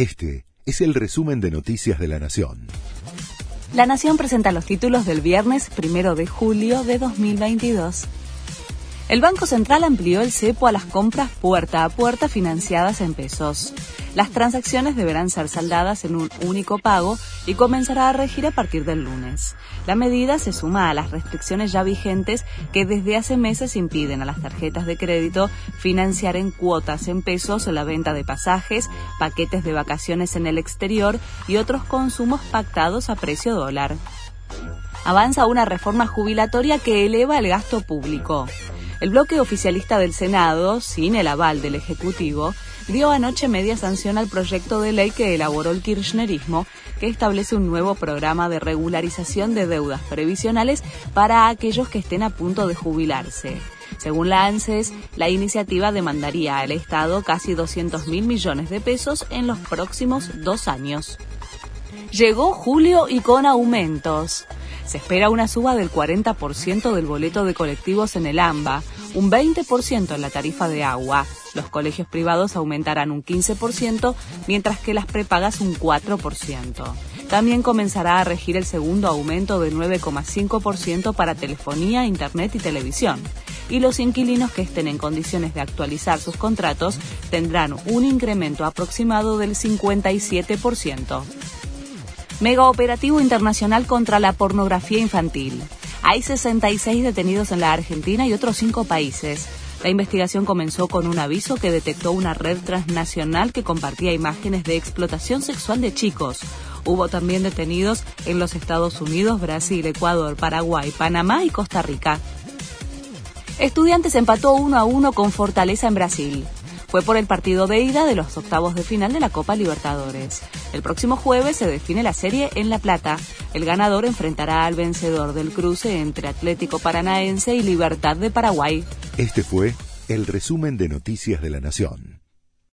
Este es el resumen de Noticias de la Nación. La Nación presenta los títulos del viernes primero de julio de 2022. El Banco Central amplió el cepo a las compras puerta a puerta financiadas en pesos. Las transacciones deberán ser saldadas en un único pago y comenzará a regir a partir del lunes. La medida se suma a las restricciones ya vigentes que desde hace meses impiden a las tarjetas de crédito financiar en cuotas en pesos la venta de pasajes, paquetes de vacaciones en el exterior y otros consumos pactados a precio dólar. Avanza una reforma jubilatoria que eleva el gasto público. El bloque oficialista del Senado, sin el aval del Ejecutivo, dio anoche media sanción al proyecto de ley que elaboró el kirchnerismo, que establece un nuevo programa de regularización de deudas previsionales para aquellos que estén a punto de jubilarse. Según la ANSES, la iniciativa demandaría al Estado casi 200 mil millones de pesos en los próximos dos años. Llegó julio y con aumentos. Se espera una suba del 40% del boleto de colectivos en el AMBA, un 20% en la tarifa de agua. Los colegios privados aumentarán un 15%, mientras que las prepagas un 4%. También comenzará a regir el segundo aumento de 9,5% para telefonía, internet y televisión. Y los inquilinos que estén en condiciones de actualizar sus contratos tendrán un incremento aproximado del 57% mega operativo internacional contra la pornografía infantil. Hay 66 detenidos en la Argentina y otros cinco países. La investigación comenzó con un aviso que detectó una red transnacional que compartía imágenes de explotación sexual de chicos. Hubo también detenidos en los Estados Unidos, Brasil, Ecuador, Paraguay, Panamá y Costa Rica. Estudiantes empató uno a uno con Fortaleza en Brasil fue por el partido de ida de los octavos de final de la Copa Libertadores. El próximo jueves se define la serie en La Plata. El ganador enfrentará al vencedor del cruce entre Atlético Paranaense y Libertad de Paraguay. Este fue el resumen de Noticias de la Nación.